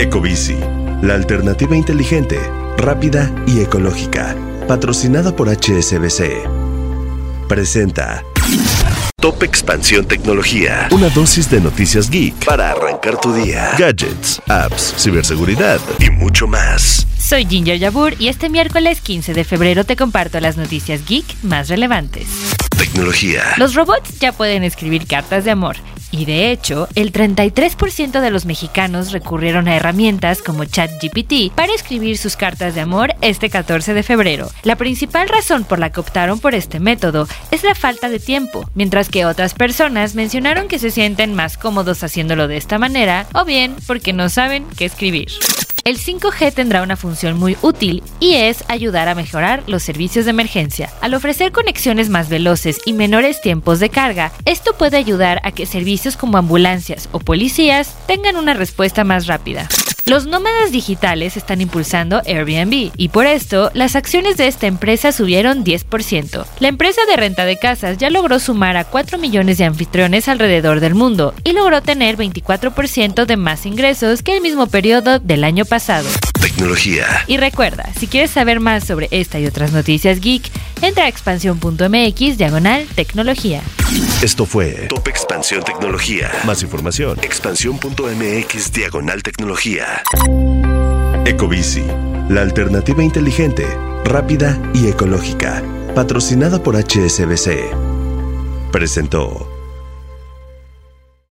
Ecobici, la alternativa inteligente, rápida y ecológica. Patrocinada por HSBC. Presenta Top Expansión Tecnología. Una dosis de noticias geek para arrancar tu día. Gadgets, apps, ciberseguridad y mucho más. Soy Ginger Yabur y este miércoles 15 de febrero te comparto las noticias geek más relevantes. Tecnología. Los robots ya pueden escribir cartas de amor. Y de hecho, el 33% de los mexicanos recurrieron a herramientas como ChatGPT para escribir sus cartas de amor este 14 de febrero. La principal razón por la que optaron por este método es la falta de tiempo, mientras que otras personas mencionaron que se sienten más cómodos haciéndolo de esta manera o bien porque no saben qué escribir. El 5G tendrá una función muy útil y es ayudar a mejorar los servicios de emergencia. Al ofrecer conexiones más veloces y menores tiempos de carga, esto puede ayudar a que servicios como ambulancias o policías tengan una respuesta más rápida. Los nómadas digitales están impulsando Airbnb y por esto las acciones de esta empresa subieron 10%. La empresa de renta de casas ya logró sumar a 4 millones de anfitriones alrededor del mundo y logró tener 24% de más ingresos que el mismo periodo del año pasado. Tecnología. Y recuerda, si quieres saber más sobre esta y otras noticias geek, entra a expansión.mx diagonal tecnología. Esto fue Top Expansión Tecnología. Más información. Expansión.mx diagonal tecnología. Ecobici, la alternativa inteligente, rápida y ecológica. Patrocinada por HSBC. Presentó.